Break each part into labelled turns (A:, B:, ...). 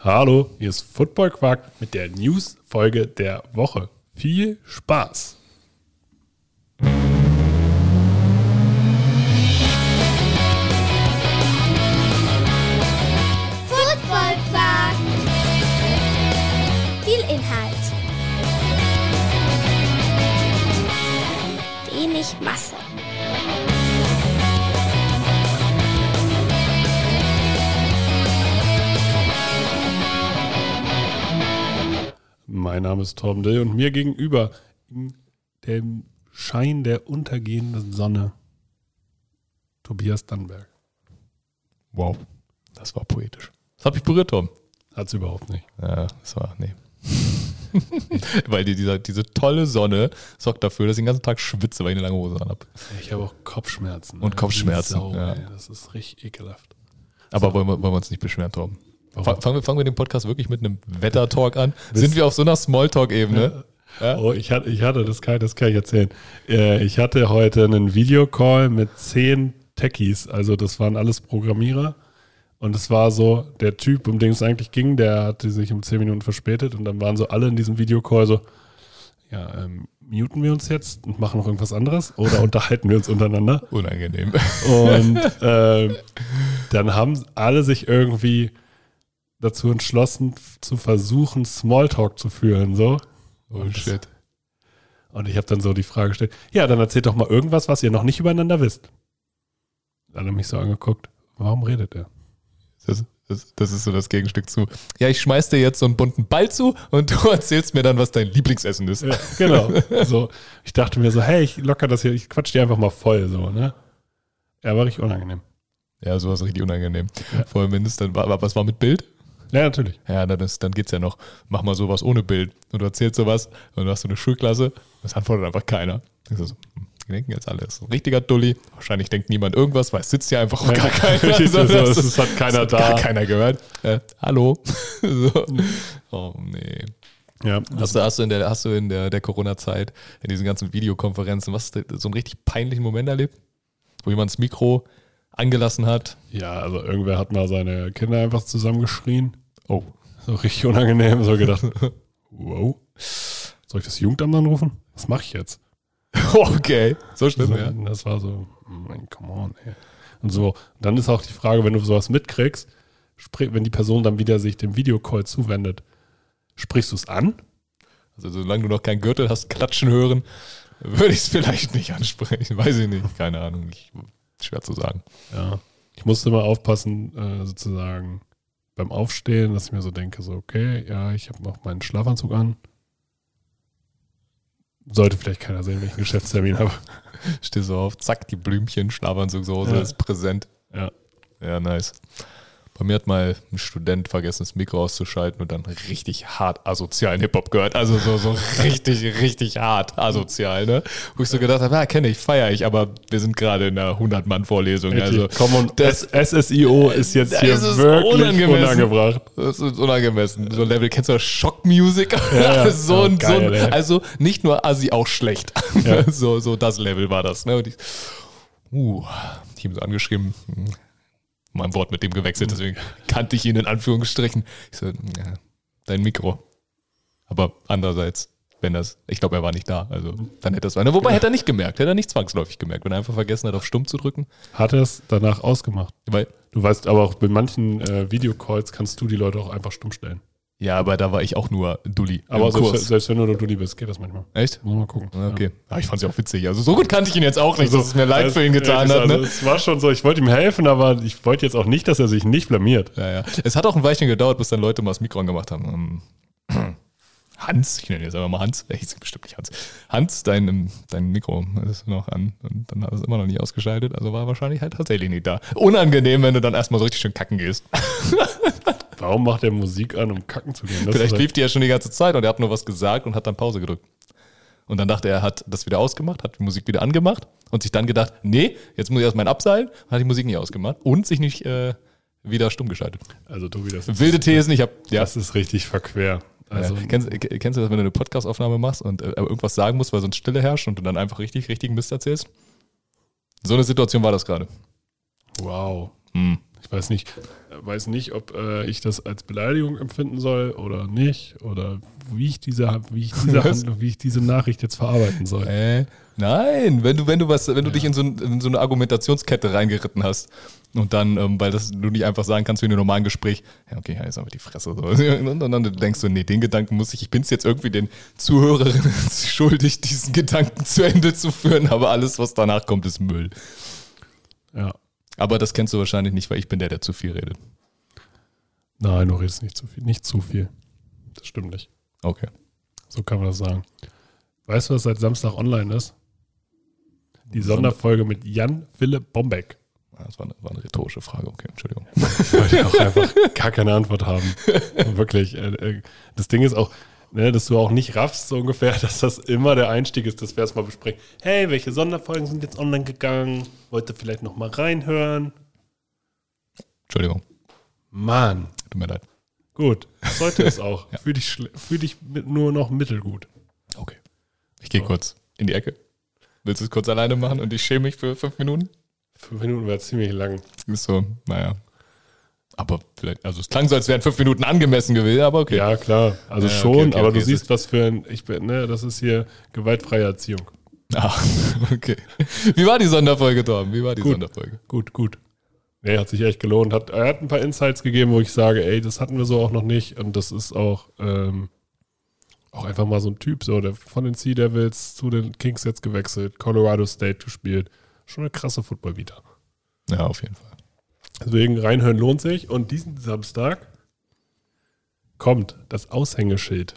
A: Hallo, hier ist Football Quark mit der News-Folge der Woche. Viel Spaß!
B: Football. Viel Inhalt. Wenig Masse.
A: Mein Name ist Tom Dill und mir gegenüber in dem Schein der untergehenden Sonne Tobias Dannberg.
C: Wow, das war poetisch. Das habe ich berührt, Tom.
A: Hat's überhaupt nicht.
C: Ja, das war, nee. weil die, dieser, diese tolle Sonne sorgt dafür, dass ich den ganzen Tag schwitze, weil ich eine lange Hose an habe.
A: Ich habe auch Kopfschmerzen.
C: Und
A: ne?
C: Kopfschmerzen,
A: Sau,
C: ja.
A: ey, das ist richtig ekelhaft.
C: Aber wollen, wir, wollen wir uns nicht beschweren, Tom? Fangen wir, fangen wir den Podcast wirklich mit einem Wetter-Talk an? Sind wir auf so einer Smalltalk-Ebene? Ja.
A: Oh, ich hatte, ich hatte das, kann, das kann ich erzählen. Äh, Ich hatte heute einen Videocall mit zehn Techies, also das waren alles Programmierer. Und es war so, der Typ, um den es eigentlich ging, der hatte sich um zehn Minuten verspätet und dann waren so alle in diesem Videocall so, ja, ähm, muten wir uns jetzt und machen noch irgendwas anderes oder unterhalten wir uns untereinander?
C: Unangenehm.
A: Und ähm, dann haben alle sich irgendwie dazu entschlossen, zu versuchen, Smalltalk zu führen, so.
C: Oh shit.
A: Und ich habe dann so die Frage gestellt, ja, dann erzählt doch mal irgendwas, was ihr noch nicht übereinander wisst. Dann hat er mich so angeguckt, warum redet er?
C: Das, das, das ist so das Gegenstück zu. Ja, ich schmeiß dir jetzt so einen bunten Ball zu und du erzählst mir dann, was dein Lieblingsessen ist.
A: Ja, genau. so, ich dachte mir so, hey, ich locker das hier, ich quatsch dir einfach mal voll, so, ne? Ja, war richtig unangenehm.
C: Ja, sowas richtig unangenehm.
A: Ja.
C: Vor allem, wenn es dann war, was war mit Bild?
A: Ja, natürlich.
C: Ja, dann, ist, dann geht's ja noch. Mach mal sowas ohne Bild. Und du erzählst sowas und du hast so eine Schulklasse. Das antwortet einfach keiner. Ich so, hm, die denken jetzt alle, das ist ein richtiger Dulli. Wahrscheinlich denkt niemand irgendwas, weil es sitzt ja einfach auch gar keiner. Das ist-
A: ist- hat keiner
C: das
A: da.
C: Gar keiner gehört. Äh, hallo. so. Oh nee.
A: Ja,
C: Hast du, hast du in der, hast du in der, der Corona-Zeit, in diesen ganzen Videokonferenzen, was so einen richtig peinlichen Moment erlebt? Wo jemand das Mikro angelassen hat?
A: ja, also irgendwer hat mal seine Kinder einfach zusammengeschrien.
C: Oh.
A: So richtig unangenehm. So gedacht, wow. Soll ich das Jugendamt anrufen? Was mache ich jetzt?
C: Okay. So schlimm,
A: So,
C: ja.
A: Das war so, mein, come on, ey. Und so, dann ist auch die Frage, wenn du sowas mitkriegst, sprich, wenn die Person dann wieder sich dem Videocall zuwendet, sprichst du es an?
C: Also solange du noch keinen Gürtel hast, klatschen hören, würde ich es vielleicht nicht ansprechen. Weiß ich nicht. Keine Ahnung. Ich, schwer zu sagen.
A: Ja. Ich musste mal aufpassen, äh, sozusagen beim Aufstehen, dass ich mir so denke, so, okay, ja, ich habe noch meinen Schlafanzug an. Sollte vielleicht keiner sehen, wenn ich einen Geschäftstermin habe.
C: Stehst so auf, zack, die Blümchen, Schlafanzugshose
A: Ja.
C: ist präsent.
A: Ja.
C: Ja, nice. Bei mir hat mal ein Student vergessen, das Mikro auszuschalten und dann richtig hart asozialen Hip-Hop gehört. Also so, so richtig, richtig hart asozial, ne? Wo ich so gedacht habe, ja, kenne ich, feiere ich, aber wir sind gerade in einer 100-Mann-Vorlesung. Also
A: Komm und
C: das-
A: SSIO ist jetzt hier
C: ist
A: wirklich
C: unangemessen.
A: unangebracht.
C: Das ist unangemessen. So ein Level, kennst du das? Schockmusik?
A: ja.
C: so ein,
A: geil,
C: so ein, also nicht nur Assi, auch schlecht.
A: Ja.
C: so, so das Level war das. Ne? Und ich, uh, Team so angeschrieben, hm, mal ein Wort mit dem gewechselt, deswegen kannte ich ihn in Anführungsstrichen. Ich so, ja, dein Mikro. Aber andererseits, wenn das, ich glaube, er war nicht da, also dann hätte das, wobei hätte er nicht gemerkt, hätte er nicht zwangsläufig gemerkt, wenn er einfach vergessen hat, auf Stumm zu drücken,
A: Hat er es danach ausgemacht.
C: weil
A: Du weißt aber auch, bei manchen äh, Videocalls kannst du die Leute auch einfach stumm stellen.
C: Ja, aber da war ich auch nur Dulli
A: Aber selbst, selbst wenn du nur du die bist, geht das manchmal.
C: Echt?
A: Muss mal gucken.
C: Ah, Okay. Ja. ich fand es ja auch witzig. Also so gut kannte ich ihn jetzt auch nicht, dass es mir leid
A: Also,
C: für ihn getan
A: also,
C: hat.
A: Also,
C: Ne?
A: es war schon so, ich wollte ihm helfen, aber ich wollte jetzt auch nicht, dass er sich nicht blamiert.
C: Ja, ja. Es hat auch ein Weilchen gedauert, bis dann Leute mal das Mikro angemacht haben. Ähm, Hans, ich nenne jetzt einfach mal Hans, er hieß bestimmt nicht Hans. Hans, dein, ähm, dein Mikro ist noch an und dann hat es immer noch nicht ausgeschaltet, also war wahrscheinlich halt tatsächlich nicht da. Unangenehm, wenn du dann erstmal so richtig schön kacken gehst.
A: Warum macht er Musik an, um kacken zu gehen? Das
C: Vielleicht
A: ist
C: lief die ja schon die ganze Zeit und er hat nur was gesagt und hat dann Pause gedrückt. Und dann dachte er, er hat das wieder ausgemacht, hat die Musik wieder angemacht und sich dann gedacht, nee, jetzt muss ich erstmal abseilen, hat die Musik nicht ausgemacht und sich nicht äh, wieder stumm geschaltet.
A: also Tobi, das ist,
C: Wilde Thesen, ich hab, ja.
A: das ist richtig verquer. Also,
C: ja. kennst, äh, kennst du das, wenn du eine Podcastaufnahme machst und äh, irgendwas sagen musst, weil sonst Stille herrscht und du dann einfach richtig, richtigen Mist erzählst? So eine Situation war das gerade.
A: wow.
C: Hm.
A: Ich weiß nicht, weiß nicht, ob äh, ich das als Beleidigung empfinden soll oder nicht oder wie ich diese, wie ich diese? Handlung, wie ich diese Nachricht jetzt verarbeiten soll.
C: Äh, nein, wenn du, wenn du was, wenn du dich in so, in so eine Argumentationskette reingeritten hast und dann, ähm, weil das du nicht einfach sagen kannst wie in einem normalen Gespräch, ja, okay, ja, jetzt aber die Fresse. So. Und dann, dann denkst du, nee, den Gedanken muss ich, ich bin es jetzt irgendwie den Zuhörerinnen schuldig, diesen Gedanken zu Ende zu führen, aber alles, was danach kommt, ist Müll.
A: Ja.
C: Aber das kennst du wahrscheinlich nicht, weil ich bin der, der zu viel redet.
A: Nein, du redest nicht zu viel. Nicht zu viel. Das stimmt nicht.
C: Okay.
A: So kann man das sagen. Weißt du, was seit Samstag online ist? Die Sonderfolge mit Jan Philipp Bombeck.
C: Ah, Das war eine, war eine rhetorische Frage, okay, Entschuldigung.
A: Weil die auch einfach gar keine Antwort haben. Wirklich. äh, äh, Das Ding ist auch, ne, dass du auch nicht raffst, so ungefähr, dass das immer der Einstieg ist, dass wir erstmal besprechen. Hey, welche Sonderfolgen sind jetzt online gegangen? Wollt ihr vielleicht noch mal reinhören?
C: Entschuldigung,
A: Mann.
C: tut mir leid.
A: Gut, sollte es auch. Fühl dich, fühl dich mit nur noch mittelgut.
C: Okay. Ich gehe
A: So.
C: kurz in die Ecke. Willst du es kurz alleine machen und ich schäme mich für fünf Minuten?
A: Fünf Minuten wäre ziemlich lang.
C: Ist so, naja. Aber vielleicht, also es klang so, als wären fünf Minuten angemessen gewesen, aber okay.
A: Ja, klar. Also
C: Ja, okay,
A: schon,
C: okay,
A: aber
C: okay,
A: du siehst, was für ein, ich bin, ne, das ist hier gewaltfreie Erziehung.
C: Ah, okay. Wie war die Sonderfolge, Torben? Wie war die
A: Gut.
C: Sonderfolge?
A: Gut, gut. Nee, hat sich echt gelohnt. Hat, er hat ein paar Insights gegeben, wo ich sage, ey, das hatten wir so auch noch nicht. Und das ist auch, ähm, auch einfach mal so ein Typ, so, der von den Sea Devils zu den Kings jetzt gewechselt, Colorado State gespielt. Schon eine krasse Football-Vita.
C: Ja, auf jeden Fall.
A: Deswegen reinhören lohnt sich. Und diesen Samstag kommt das Aushängeschild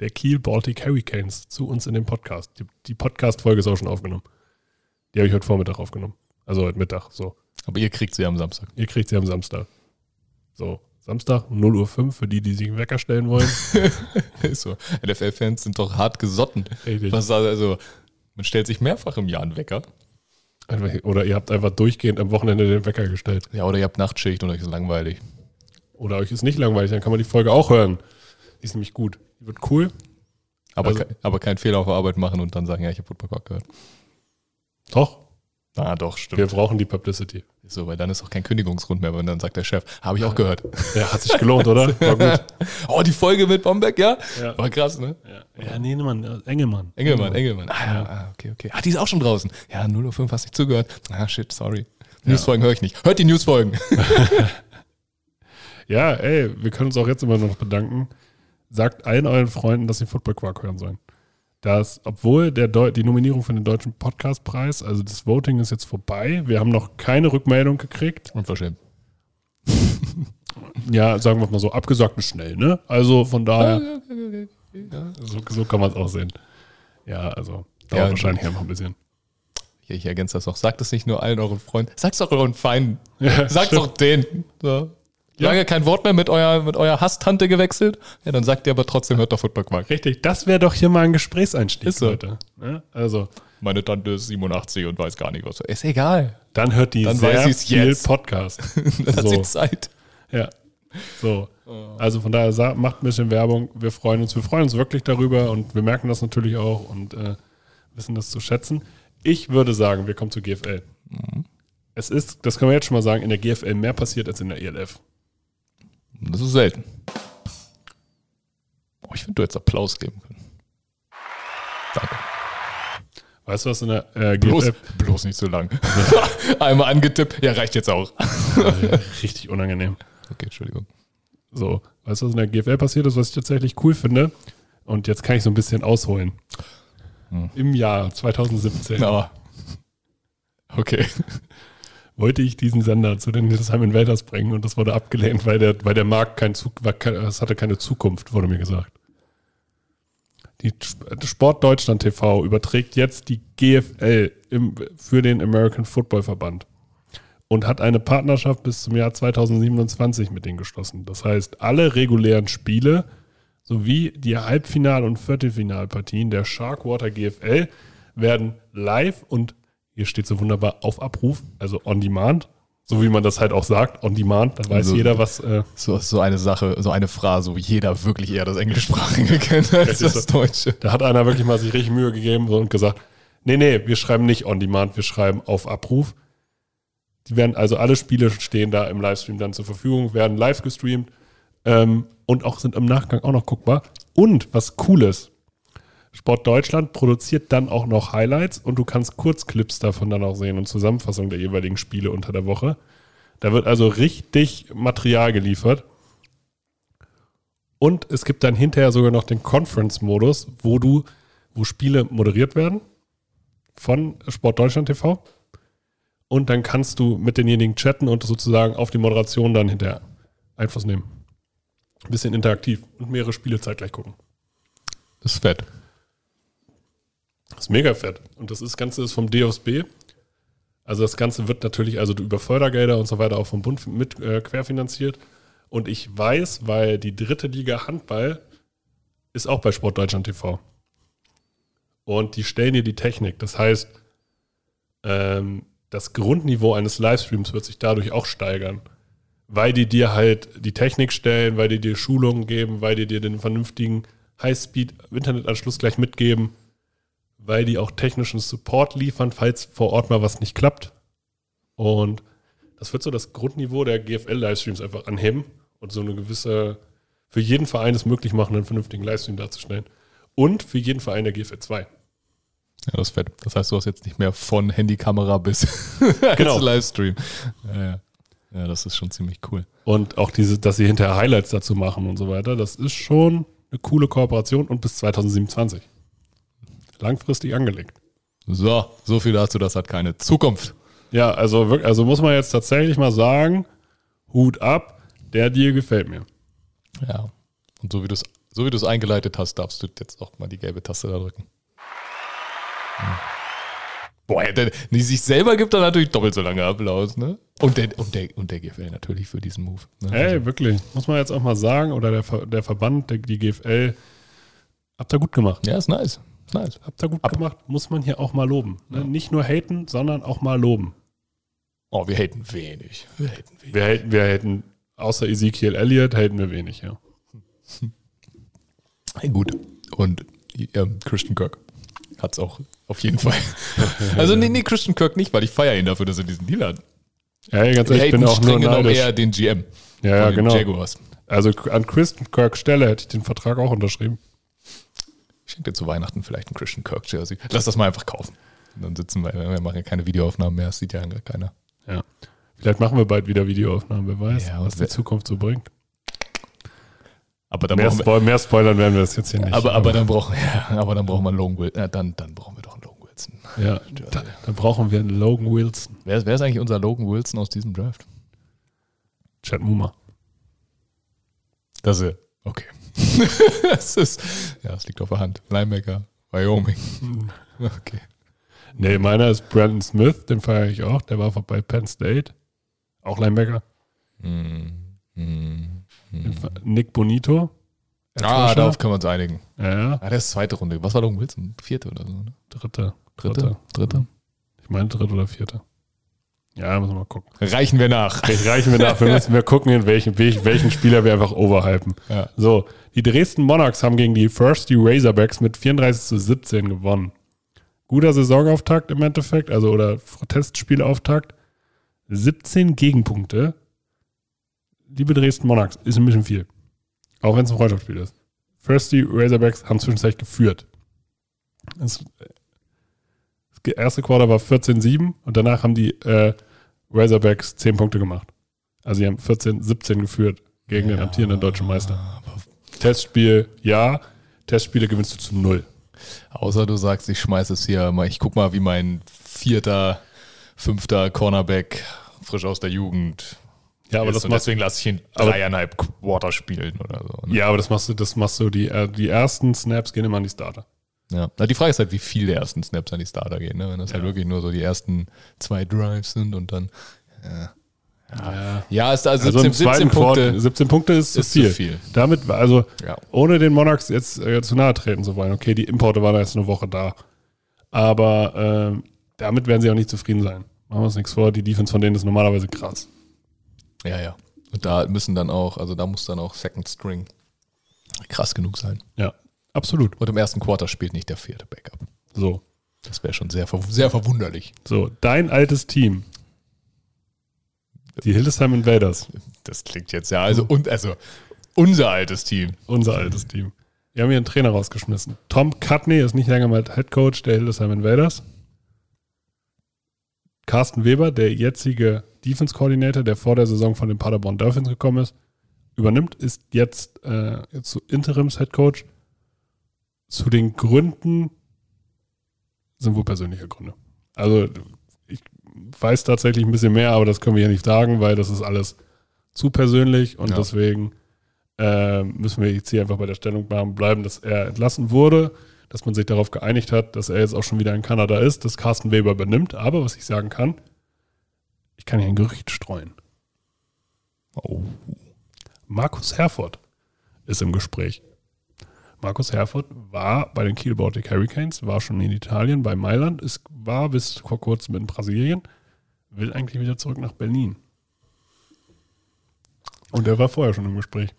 A: der Kiel Baltic Hurricanes zu uns in den Podcast. Die, die Podcast-Folge ist auch schon aufgenommen. Die habe ich heute Vormittag aufgenommen. Also heute Mittag, so.
C: Aber ihr kriegt sie am Samstag.
A: Ihr kriegt sie am Samstag. So, Samstag, 0 Uhr 5 für die, die sich einen Wecker stellen wollen.
C: Ist so. NFL-Fans sind doch hart gesotten.
A: Richtig.
C: Was also, man stellt sich mehrfach im Jahr einen Wecker.
A: Oder ihr habt einfach durchgehend am Wochenende den Wecker gestellt.
C: Ja, oder ihr habt Nachtschicht und euch ist langweilig.
A: Oder euch ist nicht langweilig, dann kann man die Folge auch hören. Die ist nämlich gut. Die wird cool.
C: Aber,
A: Also-
C: ke- aber keinen Fehler auf der Arbeit machen und dann sagen, ja, ich habe Football gehört.
A: Doch,
C: Ah, doch, stimmt.
A: wir brauchen die Publicity.
C: So, weil dann ist auch kein Kündigungsgrund mehr, wenn dann sagt der Chef, habe ich auch gehört.
A: Ja, hat sich gelohnt, oder? War gut.
C: oh, die Folge mit Bombeck, ja?
A: Ja.
C: War krass, ne?
A: Ja, ja nee, Mann, äh, Engelmann.
C: Engelmann, Engelmann. Ah, ja, ah, okay, okay. Ah, die ist auch schon draußen. Ja, 0.05 Uhr hast nicht zugehört. Ah, shit, sorry. Newsfolgen höre ich nicht. Hört die Newsfolgen.
A: Ja, ey, wir können uns auch jetzt immer noch bedanken. Sagt allen euren Freunden, dass sie Football Quark hören sollen. Das, obwohl der Deu die Nominierung für den Deutschen Podcastpreis, also das Voting ist jetzt vorbei. Wir haben noch keine Rückmeldung gekriegt.
C: Unverschämt.
A: Ja, sagen wir es mal so, abgesagt ist schnell, ne? Also von daher,
C: Ja.
A: so, so kann man es auch sehen. Ja, also dauert
C: Ja,
A: wahrscheinlich einfach ein bisschen.
C: Ich, ich ergänze das noch. Sagt es nicht nur allen euren Freunden. Sagt es auch euren Feinden.
A: Ja,
C: Sagt
A: stimmt.
C: auch denen. So.
A: Ja.
C: Lange kein Wort mehr mit eurer, mit eurer Hasstante gewechselt. Ja, dann sagt ihr aber trotzdem, hört doch Football Quark.
A: Richtig, das wäre doch hier mal ein Gesprächseinstieg,
C: Ist so.
A: Leute. Ne? Also,
C: Meine Tante ist 87 und weiß gar nicht, was. Ist egal.
A: dann hört die
C: Dann
A: sehr
C: weiß
A: viel
C: jetzt.
A: Podcast.
C: Dann hat
A: So.
C: sie Zeit.
A: Ja. So. Also von daher macht ein bisschen Werbung. Wir freuen uns. Wir freuen uns wirklich darüber und wir merken das natürlich auch und äh, wissen das zu schätzen. Ich würde sagen, wir kommen zur GFL. Es ist, das können wir jetzt schon mal sagen, in der GFL mehr passiert als in der ELF.
C: Das ist selten. Oh, ich du hättest Applaus geben können. Danke.
A: Weißt du, was in der äh,
C: Bloß,
A: GFL
C: bloß nicht so lang. Einmal angetippt. Ja, reicht jetzt auch.
A: richtig unangenehm.
C: Okay, Entschuldigung.
A: So, weißt du, was in der GFL passiert ist, was ich tatsächlich cool finde? Und jetzt kann ich so ein bisschen ausholen.
C: Hm.
A: Im Jahr 2017
C: Aber. Okay.
A: Wollte ich diesen Sender zu den Hildesheim Invaders bringen und das wurde abgelehnt, weil der, weil der Markt kein kein- es hatte keine Zukunft, wurde mir gesagt. Die Sp- Sport Deutschland TV überträgt jetzt die GFL im, für den American Football Verband und hat eine Partnerschaft bis zum Jahr 2027 mit denen geschlossen. Das heißt, alle regulären Spiele sowie die Halbfinal- und Viertelfinalpartien der Sharkwater GFL werden live und hier steht so wunderbar auf Abruf, also on demand, so wie man das halt auch sagt, on demand, da weiß
C: Also-
A: jeder, was äh,
C: So, so eine Sache, so eine Phrase, wo jeder wirklich eher das Englischsprachige kennt als das. Deutsche.
A: Da hat einer wirklich mal sich richtig Mühe gegeben und gesagt, nee, nee, wir schreiben nicht on demand, wir schreiben auf Abruf. Die werden, also alle Spiele stehen da im Livestream dann zur Verfügung, werden live gestreamt ähm, und auch sind im Nachgang auch noch guckbar. Und was cool ist, Sport Deutschland produziert dann auch noch Highlights und du kannst Kurzclips davon dann auch sehen und Zusammenfassung der jeweiligen Spiele unter der Woche. Da wird also richtig Material geliefert. Und es gibt dann hinterher sogar noch den Conference-Modus, wo du, wo Spiele moderiert werden von Sport Deutschland TV. Und dann kannst du mit denjenigen chatten und sozusagen auf die Moderation dann hinterher Einfluss nehmen. Ein bisschen interaktiv und mehrere Spiele zeitgleich gucken.
C: Das ist fett.
A: Das ist mega fett. Und das ist, Ganze ist vom DOSB. Also das Ganze wird natürlich also über Fördergelder und so weiter auch vom Bund mit äh, querfinanziert. Und ich weiß, weil die dritte Liga Handball ist auch bei Sport Deutschland TV. Und die stellen dir die Technik. Das heißt, ähm, das Grundniveau eines Livestreams wird sich dadurch auch steigern. Weil die dir halt die Technik stellen, weil die dir Schulungen geben, weil die dir den vernünftigen Highspeed-Internetanschluss gleich mitgeben, weil die auch technischen Support liefern, falls vor Ort mal was nicht klappt. Und das wird so das Grundniveau der GFL-Livestreams einfach anheben und so eine gewisse, für jeden Verein es möglich machen, einen vernünftigen Livestream darzustellen. Und für jeden Verein der GFL 2.
C: Ja, das ist fett. Das heißt, du hast jetzt nicht mehr von Handykamera bis
A: Genau.
C: Livestream. Ja, ja. ja, das ist schon ziemlich cool.
A: Und auch diese, dass sie hinterher Highlights dazu machen und so weiter, das ist schon eine coole Kooperation und bis 2027. Langfristig angelegt.
C: So, so viel dazu, das hat keine Zukunft.
A: Ja, also, also muss man jetzt tatsächlich mal sagen, Hut ab, der Deal gefällt mir.
C: Ja. Und so wie du es so wie du es eingeleitet hast, darfst du jetzt auch mal die gelbe Taste da drücken. Hm. Boah, der, die sich selber gibt dann natürlich doppelt so lange Applaus, ne? Und der, und der, und der GFL natürlich für diesen Move. Ne?
A: Ey, wirklich, muss man jetzt auch mal sagen, oder der, der Verband, der, die GFL, habt ihr gut gemacht.
C: ja, ist nice. Nice.
A: Habt ihr gut gemacht, muss man hier auch mal loben. Ne? Nicht nur haten, sondern auch mal loben.
C: Oh, wir haten wenig. Wir haten wenig.
A: Wir haten, wir haten außer Ezekiel Elliott, haten wir wenig, ja.
C: Hey, gut. Und ähm, Christian Kirk hat es auch auf jeden Fall. also nee, nee, Christian Kirk nicht, weil ich feiere ihn dafür, dass er diesen Deal hat.
A: Ja, ey, ganz ehrlich, ich bin auch nur neidisch.
C: eher den GM.
A: Ja, ja, genau.
C: Jaguars.
A: Also an Christian Kirk Stelle hätte ich den Vertrag auch unterschrieben.
C: Ich schenke dir zu Weihnachten vielleicht ein Christian Kirk Jersey. Lass das mal einfach kaufen. Und dann sitzen wir, wir machen ja keine Videoaufnahmen mehr, das sieht ja keiner.
A: Ja. Vielleicht machen wir bald wieder Videoaufnahmen, wer weiß,
C: Ja,
A: was die Zukunft so bringt.
C: Aber dann
A: Mehr, Spoil mehr spoilern werden wir das jetzt hier nicht.
C: aber, aber dann brauchen ja, aber dann brauchen wir einen Logan Wilson. Ja, dann, dann brauchen wir doch einen Logan Wilson.
A: ja, da, dann brauchen wir einen Logan Wilson.
C: Wer, ist- wer ist eigentlich unser Logan Wilson aus diesem Draft?
A: Chad Muma.
C: Das ist okay. das ist, ja, das liegt auf der Hand. Linebacker, Wyoming. Okay.
A: Nee, meiner ist Brandon Smith, den feiere ich auch. Der war bei Penn State. Auch Linebacker. Den
C: hm.
A: fe- Nick Bonito.
C: Ah, darauf können wir uns einigen.
A: Ja, ja.
C: Ah, der ist zweite Runde. Was war Logan Wilson? Vierte oder so, ne?
A: Dritte.
C: Dritte? Dritte?
A: Ich meine dritte oder vierte. Ja, müssen wir mal gucken.
C: Reichen wir nach.
A: Reichen wir nach. Wir müssen wir gucken, in welchen, welchen, Spieler wir einfach overhypen.
C: Ja.
A: So, die Dresden Monarchs haben gegen die Thirsty Razorbacks mit 34 zu 17 gewonnen. Guter Saisonauftakt im Endeffekt, also oder Testspielauftakt. 17 Gegenpunkte. Liebe Dresden Monarchs, ist ein bisschen viel. Auch wenn es ein Freundschaftsspiel ist. Thirsty Razorbacks haben zwischenzeitlich geführt. Das erste Quarter war 14-7 und danach haben die äh, Razorbacks 10 Punkte gemacht. Also sie haben 14-17 geführt gegen den amtierenden deutschen Meister. Testspiel, ja. Testspiele gewinnst du zu null.
C: Außer du sagst, ich schmeiß es hier mal, ich guck mal, wie mein vierter, fünfter Cornerback frisch aus der Jugend
A: Ja, aber das machst,
C: deswegen lasse ich ihn
A: aber-
C: dreieinhalb Quarter spielen oder so. Ne?
A: ja, aber das machst du, das machst du, die, äh, die ersten Snaps gehen immer an die Starter.
C: Ja. Na, die Frage ist halt, wie viel der ersten Snaps an die Starter gehen. Ne? Wenn das halt
A: Ja.
C: wirklich nur so die ersten zwei Drives sind und dann. Ja,
A: Ja.
C: ja ist also 17,
A: Also im
C: 17
A: zweiten
C: Punkte.
A: Quarter, 17 Punkte ist,
C: ist
A: zu
C: zu
A: viel.
C: viel.
A: Damit, war- also
C: Ja.
A: ohne den Monarchs jetzt äh, zu nahe treten zu wollen. Okay, die Importe waren erst eine Woche da. Aber ähm, damit werden sie auch nicht zufrieden sein. Machen wir uns nichts vor, die Defense von denen ist normalerweise krass.
C: ja, ja. Und da müssen dann auch, also da muss dann auch Second String krass genug sein.
A: Ja, absolut.
C: Und im ersten Quarter spielt nicht der vierte Backup.
A: So.
C: Das wäre schon sehr, sehr verwunderlich.
A: So, dein altes Team. Die Hildesheim Invaders,
C: Das klingt jetzt ja, also, und, also unser altes Team.
A: unser altes Team. Wir haben hier einen Trainer rausgeschmissen. Tom Cutney ist nicht länger mal Head Coach der Hildesheim Invaders. Carsten Weber, der jetzige Defense Coordinator, der vor der Saison von den Paderborn Dolphins gekommen ist, übernimmt, ist jetzt, äh, so Interims Head Coach. Zu den Gründen sind wohl persönliche Gründe. Also ich weiß tatsächlich ein bisschen mehr, aber das können wir hier nicht sagen, weil das ist alles zu persönlich und
C: Ja.
A: deswegen äh, müssen wir jetzt hier einfach bei der Stellungnahme bleiben, dass er entlassen wurde, dass man sich darauf geeinigt hat, dass er jetzt auch schon wieder in Kanada ist, dass Carsten Weber übernimmt. Aber was ich sagen kann, ich kann hier ein Gerücht streuen.
C: Oh.
A: Markus Herford ist im Gespräch. Markus Herford war bei den Kiel Baltic Hurricanes, war schon in Italien, bei Mailand, ist, war bis vor kurzem in Brasilien, will eigentlich wieder zurück nach Berlin. Und er war vorher schon im Gespräch.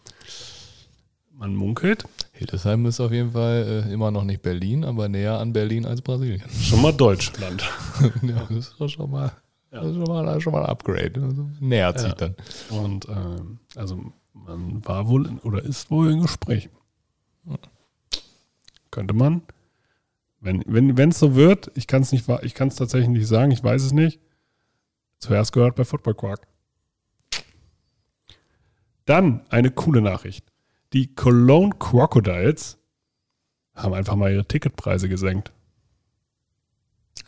A: Man munkelt,
C: Hildesheim ist auf jeden Fall äh, immer noch nicht Berlin, aber näher an Berlin als Brasilien.
A: schon mal Deutschland.
C: ja, das ist doch schon mal, ist schon mal, schon mal ein Upgrade. Also näher zieht dann.
A: Und ähm, also man war wohl in, oder ist wohl in Gesprächen. Könnte man, wenn wenn wenn, es so wird, ich kann es nicht, ich kann es tatsächlich nicht sagen, ich weiß es nicht. Zuerst gehört bei Football Quark. Dann eine coole Nachricht. Die Cologne Crocodiles haben einfach mal ihre Ticketpreise gesenkt.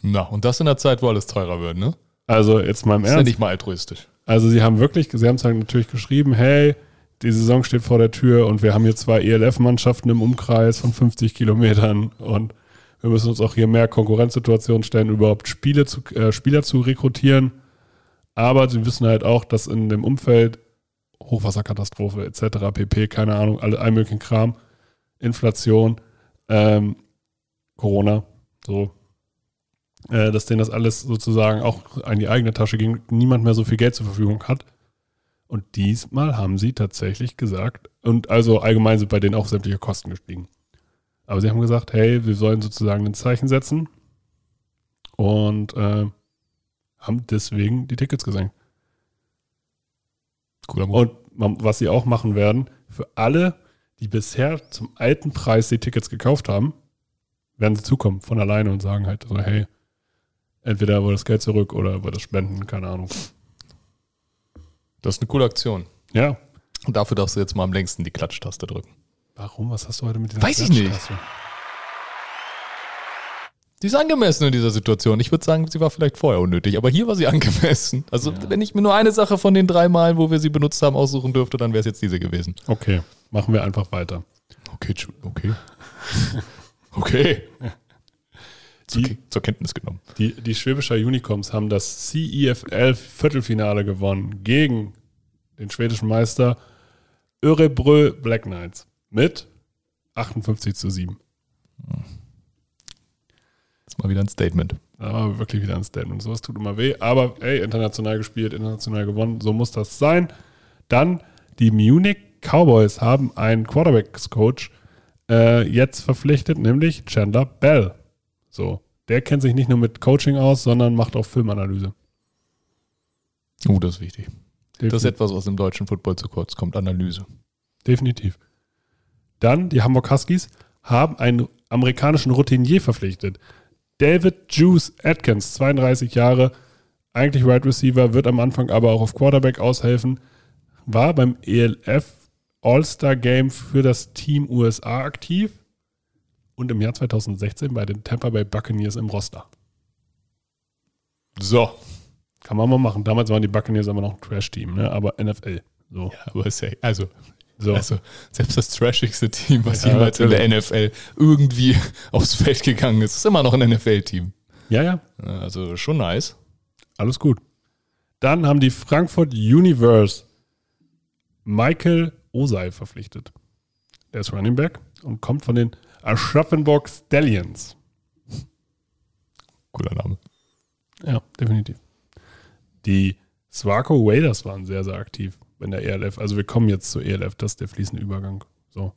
C: Na, und das in der Zeit, wo alles teurer wird, ne?
A: Also jetzt mal im
C: Ist ja
A: Ernst.
C: nicht mal altruistisch.
A: Also sie haben wirklich, sie haben es halt natürlich geschrieben, hey, die Saison steht vor der Tür und wir haben hier zwei ELF-Mannschaften im Umkreis von 50 Kilometern und wir müssen uns auch hier mehr Konkurrenzsituationen stellen, überhaupt Spiele zu, äh, Spieler zu rekrutieren. Aber sie wissen halt auch, dass in dem Umfeld Hochwasserkatastrophe etc., pp, keine Ahnung, alle all möglichen Kram, Inflation, ähm, Corona, so, äh, dass denen das alles sozusagen auch an die eigene Tasche ging, niemand mehr so viel Geld zur Verfügung hat. Und diesmal haben sie tatsächlich gesagt, und also allgemein sind bei denen auch sämtliche Kosten gestiegen. Aber sie haben gesagt, hey, wir sollen sozusagen ein Zeichen setzen und äh, haben deswegen die Tickets gesenkt.
C: Cooler Move.
A: Und was sie auch machen werden, für alle, die bisher zum alten Preis die Tickets gekauft haben, werden sie zukommen von alleine und sagen halt so, hey, entweder wird das Geld zurück oder wird das spenden, keine Ahnung.
C: Das ist eine coole Aktion.
A: Ja.
C: Und dafür darfst du jetzt mal am längsten die Klatschtaste drücken.
A: Warum? Was hast du heute mit dieser
C: Weiß ich nicht. Die ist angemessen in dieser Situation. Ich würde sagen, sie war vielleicht vorher unnötig, aber hier war sie angemessen. Also, wenn ich mir nur eine Sache von den drei Malen, wo wir sie benutzt haben, aussuchen dürfte, dann wäre es jetzt diese gewesen.
A: Okay, machen wir einfach weiter.
C: Okay, okay. okay. Zur,
A: Die-
C: zur Kenntnis genommen.
A: Die, die Schwäbischer Unicorns haben das CEFL Viertelfinale gewonnen gegen den schwedischen Meister Örebro Black Knights mit 58 zu 7.
C: Das ist mal wieder ein Statement.
A: War wirklich wieder ein Statement. Sowas tut immer weh. Aber ey, international gespielt, international gewonnen. So muss das sein. Dann die Munich Cowboys haben einen Quarterbacks-Coach äh, jetzt verpflichtet, nämlich Chandler Bell. So. Der kennt sich nicht nur mit Coaching aus, sondern macht auch Filmanalyse.
C: Oh, das ist wichtig. Das ist
A: Definitiv.
C: etwas, was im deutschen Football zu kurz kommt. Analyse.
A: Definitiv. Dann die Hamburg Huskies haben einen amerikanischen Routinier verpflichtet. David Juice Atkins, 32 Jahre, eigentlich Wide Receiver, wird am Anfang aber auch auf Quarterback aushelfen, war beim ELF All-Star Game für das Team USA aktiv und im Jahr 2016 bei den Tampa Bay Buccaneers im Roster.
C: So.
A: Kann man mal machen. Damals waren die Buccaneers aber noch ein Trash-Team, ne? aber NFL. So.
C: Ja, aber ist ja, also,
A: so.
C: also, selbst das trashigste Team, was
A: Ja,
C: jemals in der
A: natürlich.
C: NFL irgendwie aufs Feld gegangen ist, ist immer noch ein NFL-Team.
A: ja, ja.
C: Also schon nice.
A: Alles gut. Dann haben die Frankfurt Universe Michael Osei verpflichtet. Der ist Running Back und kommt von den Aschaffenburg Stallions.
C: Cooler Name.
A: Ja, definitiv. Die Swaco Raiders waren sehr, sehr aktiv in der ELF. Also wir kommen jetzt zur ELF, das ist der fließende Übergang. So.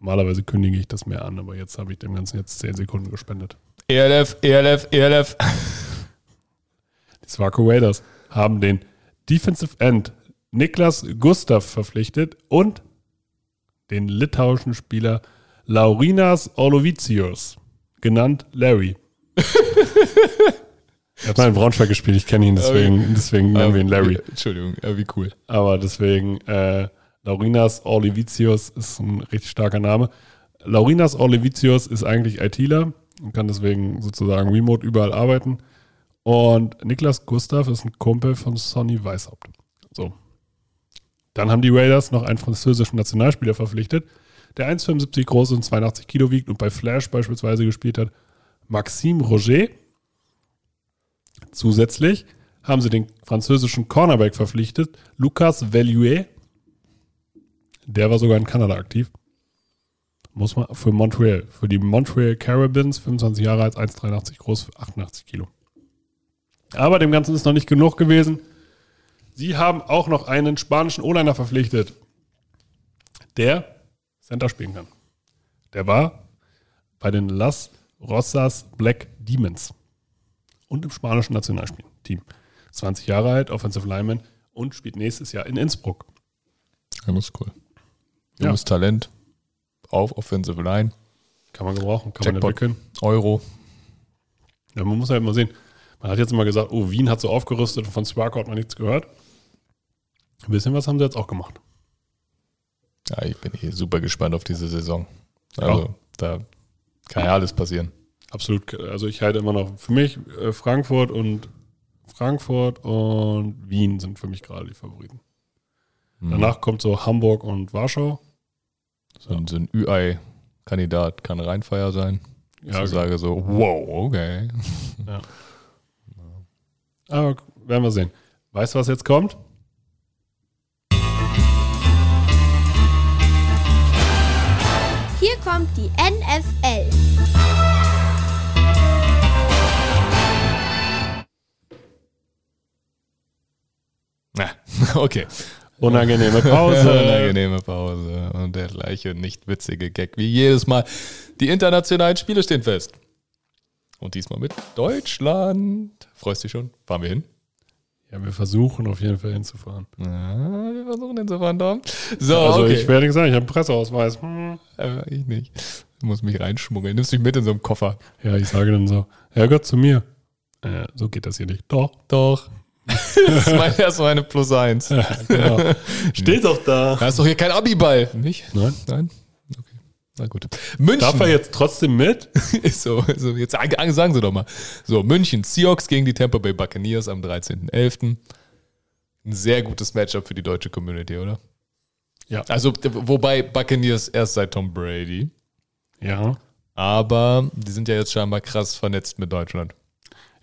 A: Normalerweise kündige ich das mehr an, aber jetzt habe ich dem Ganzen jetzt 10 Sekunden gespendet.
C: ELF, ELF, ELF.
A: Die Swaco Raiders haben den Defensive End Niklas Gustav verpflichtet und den litauischen Spieler Laurinas Olovicius, genannt Larry. er hat mal in Braunschweig gespielt, ich kenne ihn, deswegen, deswegen nennen wir ihn Larry.
C: Entschuldigung, wie cool.
A: Aber deswegen, äh, Laurinas Olovicius ist ein richtig starker Name. Laurinas Olovicius ist eigentlich ITler und kann deswegen sozusagen remote überall arbeiten. Und Niklas Gustav ist ein Kumpel von Sonny Weishaupt. So. Dann haben die Raiders noch einen französischen Nationalspieler verpflichtet, der 1,75 groß und 82 Kilo wiegt und bei Flash beispielsweise gespielt hat. Maxime Roger. Zusätzlich haben sie den französischen Cornerback verpflichtet, Lucas Velluet. Der war sogar in Kanada aktiv. Muss man für Montreal. Für die Montreal Carabins, 25 Jahre alt, 1,83 groß, 88 Kilo. Aber dem Ganzen ist noch nicht genug gewesen. Sie haben auch noch einen spanischen O-Liner verpflichtet, der Center spielen kann. Der war bei den Las Rosas Black Demons und im spanischen Nationalteam. 20 Jahre alt, Offensive Lineman und spielt nächstes Jahr in Innsbruck.
C: Ja, das ist cool.
A: Ja.
C: Junges Talent auf Offensive Line,
A: Kann man gebrauchen, kann man
C: Jackpot.
A: entwickeln.
C: Euro.
A: Ja, man muss halt mal sehen. Man hat jetzt immer gesagt, oh, Wien hat so aufgerüstet und von Sparko hat man nichts gehört. Ein bisschen was haben sie jetzt auch gemacht.
C: Ja, ich bin eh super gespannt auf diese Saison. Also,
A: Ja.
C: da kann ja alles passieren.
A: Absolut. Also ich halte immer noch, für mich äh, Frankfurt und Frankfurt und Wien sind für mich gerade die Favoriten.
C: Mhm.
A: Danach kommt so Hamburg und Warschau.
C: So, ein- so ein UI-Kandidat kann Rheinfeier sein.
A: Ja,
C: ich sage so, wow, okay.
A: aber werden wir sehen. Weißt du, was jetzt kommt?
B: Kommt die NFL.
C: Na, okay.
A: Unangenehme Pause.
C: Unangenehme Pause. Und der gleiche nicht witzige Gag wie jedes Mal. Die internationalen Spiele stehen fest. Und diesmal mit Deutschland. Freust du dich schon? Fahren wir hin?
A: Ja, wir versuchen auf jeden Fall hinzufahren.
C: Ja, wir versuchen hinzufahren, Dom. So,
A: also
C: okay.
A: ich werde nicht sagen, ich habe einen Presseausweis. Hm.
C: äh, ich nicht. Du musst mich reinschmuggeln. Nimmst mich mit in so einem Koffer.
A: Ja, ich sage dann so, Herrgott, zu mir. Äh, so geht das hier nicht. Doch.
C: Doch. das ist mein, erst meine Plus eins.
A: Genau. Steht doch da.
C: Da ist doch hier kein Abiball. Nicht?
A: Nein.
C: Nein? Na gut. München.
A: Darf er jetzt trotzdem mit?
C: Ist so, so, jetzt sagen Sie doch mal. So, München Seahawks gegen die Tampa Bay Buccaneers am 13.11. Ein sehr gutes Matchup für die deutsche Community, oder?
A: Ja.
C: Also, wobei Buccaneers erst seit Tom Brady,
A: Ja.
C: aber die sind ja jetzt scheinbar krass vernetzt mit Deutschland.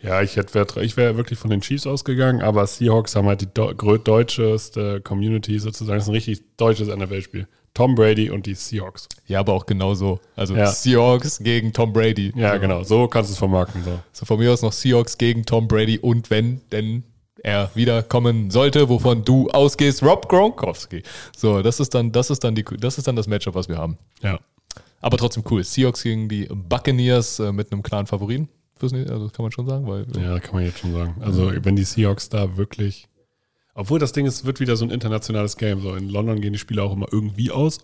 A: Ja, ich hätte ich wäre wirklich von den Chiefs ausgegangen, aber Seahawks haben halt die deutscheste Community sozusagen. Das ist ein richtig deutsches NFL-Spiel. Tom Brady und die Seahawks.
C: Ja, aber auch genauso. Also
A: Ja.
C: Seahawks gegen Tom Brady.
A: Ja, genau. So kannst du es vermarkten. So.
C: So von mir aus noch Seahawks gegen Tom Brady und wenn denn er wiederkommen sollte, wovon du ausgehst, Rob Gronkowski. So, das ist dann, das ist dann die, das ist dann das Matchup, was wir haben.
A: Ja.
C: Aber trotzdem cool. Seahawks gegen die Buccaneers äh, mit einem klaren Favoriten. Fürs, also das kann man schon sagen, weil
A: ja, kann man jetzt schon sagen. Also, wenn die Seahawks da wirklich. Obwohl das Ding ist, wird wieder so ein internationales Game. So in London gehen die Spiele auch immer irgendwie aus.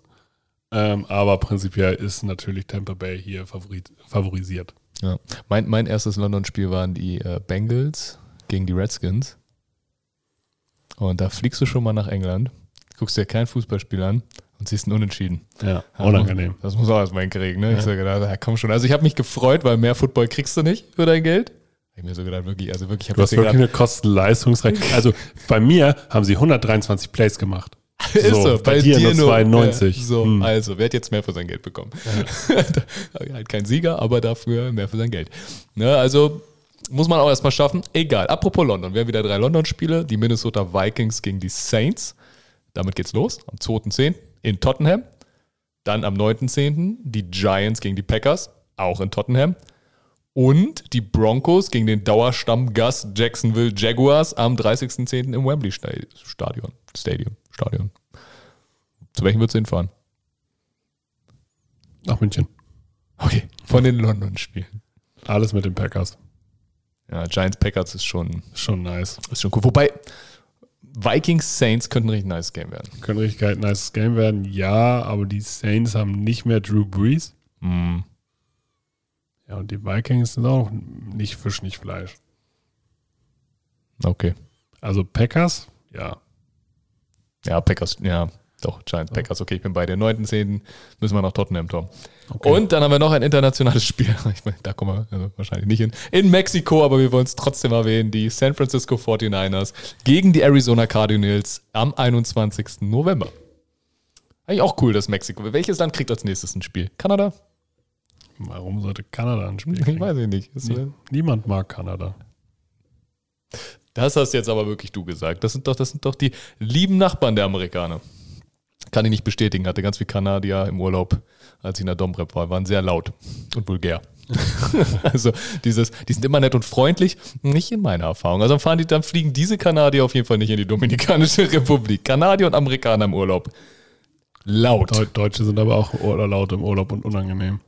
A: Ähm, aber prinzipiell ist natürlich Tampa Bay hier favorit, favorisiert.
C: ja. mein, mein erstes London-Spiel waren die äh, Bengals gegen die Redskins. Und da fliegst du schon mal nach England, guckst dir kein Fußballspiel an und siehst einen Unentschieden.
A: Ja, unangenehm.
C: Das muss auch erstmal hinkriegen, ne? Ich so gedacht, ja, komm schon. Also ich habe mich gefreut, weil mehr Football kriegst du nicht für dein Geld. Hab ich mir so gedacht, wirklich, also wirklich, ich
A: Du hast wirklich eine Kosten-Leistungsrechnung. Also bei mir haben sie 123 Plays gemacht.
C: ist so,
A: bei, dir, nur 92.
C: Ja, so,
A: Hm.
C: also, wer hat jetzt mehr für sein Geld bekommen? halt kein Sieger, aber dafür mehr für sein Geld. Ne, also muss man auch erstmal schaffen. Egal. Apropos London, wir haben wieder drei London-Spiele. Die Minnesota Vikings gegen die Saints. Damit geht's los. Am 2.10. in Tottenham. Dann am 9.10. die Giants gegen die Packers. Auch in Tottenham. Und die Broncos gegen den Dauerstammgast Jacksonville Jaguars am 30.10. im Wembley Sta- Stadion. Stadium. Stadion. Zu welchem würdest du hinfahren?
A: Nach München.
C: Okay. Von den London-Spielen.
A: Alles mit den Packers.
C: Ja, Giants Packers ist schon,
A: Schon nice.
C: ist schon cool. Wobei, Vikings Saints könnten ein richtig nice Game werden.
A: Könnte richtig nice Game werden, ja, aber die Saints haben nicht mehr Drew Brees.
C: Mm.
A: Ja, und die Vikings sind auch nicht Fisch, nicht Fleisch.
C: Okay.
A: Also Packers, ja.
C: Ja, Packers, ja, doch, Giants, Packers, okay, ich bin bei der 9.10. müssen wir nach Tottenham, Tom.
A: Okay.
C: Und dann haben wir noch ein internationales Spiel. Ich meine, da kommen wir also wahrscheinlich nicht hin. In Mexiko, aber wir wollen es trotzdem erwähnen. Die San Francisco 49ers gegen die Arizona Cardinals am 21. November. Eigentlich auch cool, dass Mexiko. Welches Land kriegt als nächstes ein Spiel? Kanada?
A: Warum sollte Kanada ein Spiel
C: Ich
A: kriegen?
C: weiß ich nicht.
A: Nie, niemand mag Kanada.
C: das hast jetzt aber wirklich du gesagt. Das sind doch, das sind doch die lieben Nachbarn der Amerikaner. Kann ich nicht bestätigen. Hatte ganz viel Kanadier im Urlaub, als ich in der Domrep war. Waren sehr laut und vulgär. also dieses, die sind immer nett und freundlich, nicht in meiner Erfahrung. Also dann, fahren die, dann fliegen diese Kanadier auf jeden Fall nicht in die Dominikanische Republik. Kanadier und Amerikaner im Urlaub. Laut.
A: Deu Deutsche sind aber auch laut im Urlaub und unangenehm.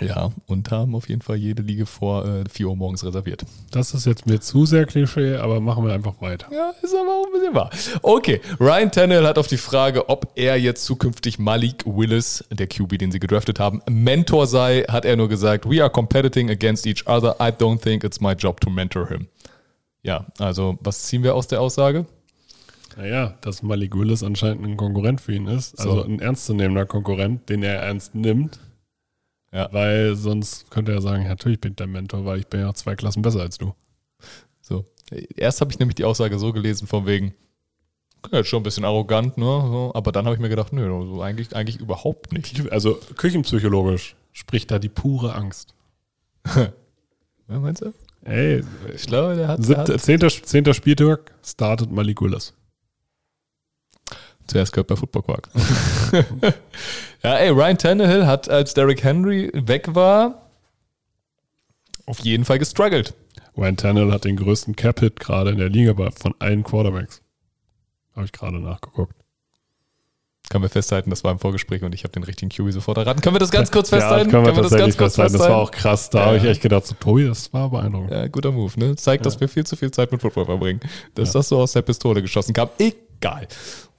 C: Ja, und haben auf jeden Fall jede Liege vor äh, 4 Uhr morgens reserviert.
A: Das ist jetzt mir zu sehr Klischee, aber machen wir einfach weiter.
C: Ja, ist aber auch ein bisschen wahr. Okay, Ryan Tannehill hat auf die Frage, ob er jetzt zukünftig Malik Willis, der QB, den sie gedraftet haben, Mentor sei, hat er nur gesagt, we are competing against each other. I don't think it's my job to mentor him. Ja, also was ziehen wir aus der Aussage?
A: Naja, dass Malik Willis anscheinend ein Konkurrent für ihn ist. Also
C: So.
A: ein ernstzunehmender Konkurrent, den er ernst nimmt.
C: Ja.
A: Weil sonst könnte er sagen, natürlich bin ich dein Mentor, weil ich bin ja zwei Klassen besser als du.
C: So. Erst habe ich nämlich die Aussage so gelesen, von wegen, ja, schon ein bisschen arrogant, ne? So, aber dann habe ich mir gedacht, nö, so eigentlich, eigentlich überhaupt nicht.
A: Also küchenpsychologisch spricht da die pure Angst.
C: Ja, meinst du?
A: Ey,
C: Ich glaube, der hat,
A: zehnter, zehnter Spieltag startet Malik Willis.
C: Zuerst gehört bei Football Quark. ja, ey, Ryan Tannehill hat, als Derrick Henry weg war, auf jeden Fall gestruggelt.
A: Ryan Tannehill hat den größten Cap-Hit gerade in der Liga von allen Quarterbacks. Habe ich gerade nachgeguckt.
C: Können wir festhalten, das war im Vorgespräch und ich habe den richtigen QB sofort erraten. Können wir das ganz kurz festhalten?
A: Ja, das können wir
C: das
A: tatsächlich festhalten. Das war auch krass. Da
C: Ja.
A: habe ich echt gedacht, so, Tobi, das war beeindruckend.
C: Ja, guter Move, ne? Zeigt, dass wir viel zu viel Zeit mit Football verbringen. Dass
A: Ja.
C: das so aus der Pistole geschossen kam. Egal.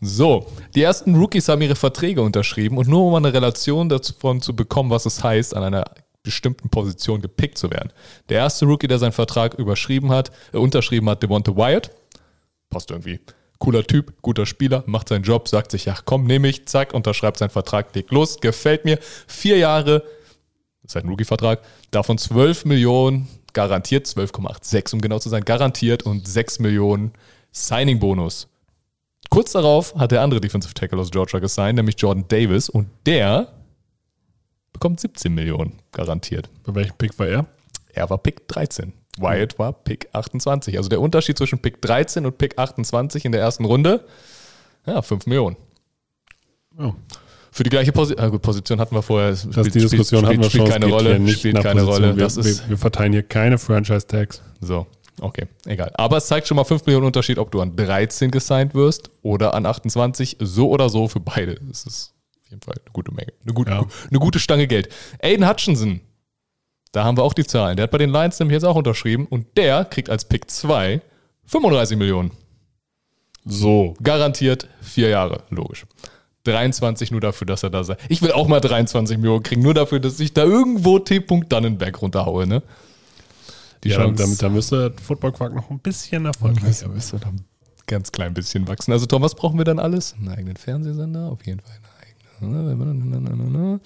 C: So, die ersten Rookies haben ihre Verträge unterschrieben und nur um eine Relation davon zu bekommen, was es heißt, an einer bestimmten Position gepickt zu werden. Der erste Rookie, der seinen Vertrag überschrieben hat, äh, unterschrieben hat, Devonta Wyatt. Passt irgendwie. Cooler Typ, guter Spieler, macht seinen Job, sagt sich, ja komm, nehme ich, zack, unterschreibt seinen Vertrag, legt los, gefällt mir. Vier Jahre, das ist ein Rookie-Vertrag, davon 12 Millionen garantiert, 12,86 um genau zu sein, garantiert und 6 Millionen Signing-Bonus. Kurz darauf hat der andere Defensive Tackle aus Georgia gesigned, nämlich Jordan Davis, und der bekommt 17 Millionen garantiert.
A: Bei welchem Pick war er?
C: Er war Pick 13. Wyatt war Pick 28. Also der Unterschied zwischen Pick 13 und Pick 28 in der ersten Runde, ja, 5 Millionen.
A: Oh.
C: Für die gleiche Posi ah, gut, Position hatten wir vorher. Das
A: Das die Diskussion hatten wir
C: spielt
A: schon.
C: keine
A: es geht
C: Rolle. spielt keine
A: Position.
C: Rolle.
A: Wir,
C: Das ist
A: wir, wir verteilen hier keine Franchise-Tags.
C: so. Okay, egal. Aber es zeigt schon mal 5 Millionen Unterschied, ob du an 13 gesigned wirst oder an 28. So oder so für beide. Das ist auf jeden Fall eine gute Menge. Eine gute,
A: Ja.
C: eine gute Stange Geld. Aiden Hutchinson, da haben wir auch die Zahlen. Der hat bei den Lions nämlich jetzt auch unterschrieben und der kriegt als Pick 2 35 Millionen.
A: So.
C: Garantiert vier Jahre, logisch. 23 nur dafür, dass er da sei. Ich will auch mal 23 Millionen kriegen, nur dafür, dass ich da irgendwo T. Dannenberg runterhaue, ne? Die
A: Ja,
C: Chance-
A: damit, da müsste Football Quark noch ein bisschen erfolgreicher werden.
C: müsste da ein ganz klein bisschen wachsen. Also Tom, was brauchen wir dann alles? Einen eigenen Fernsehsender, auf jeden Fall einen eigenen.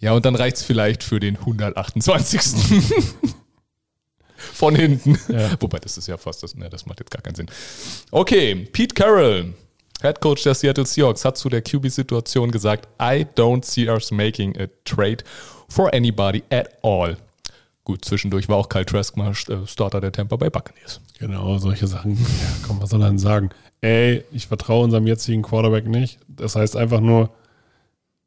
C: Ja, und dann reicht es vielleicht für den 128. Von hinten.
A: Ja.
C: Wobei, das ist ja fast das, ne, das macht jetzt gar keinen Sinn. Okay, Pete Carroll, Head Coach der Seattle Seahawks, hat zu der QB-Situation gesagt, I don't see us making a trade for anybody at all. Gut, zwischendurch war auch Kyle Trask mal äh, Starter der Tampa Bay Buccaneers.
A: Genau, solche Sachen. Ja, komm, was soll er denn sagen? Ey, ich vertraue unserem jetzigen Quarterback nicht. Das heißt einfach nur,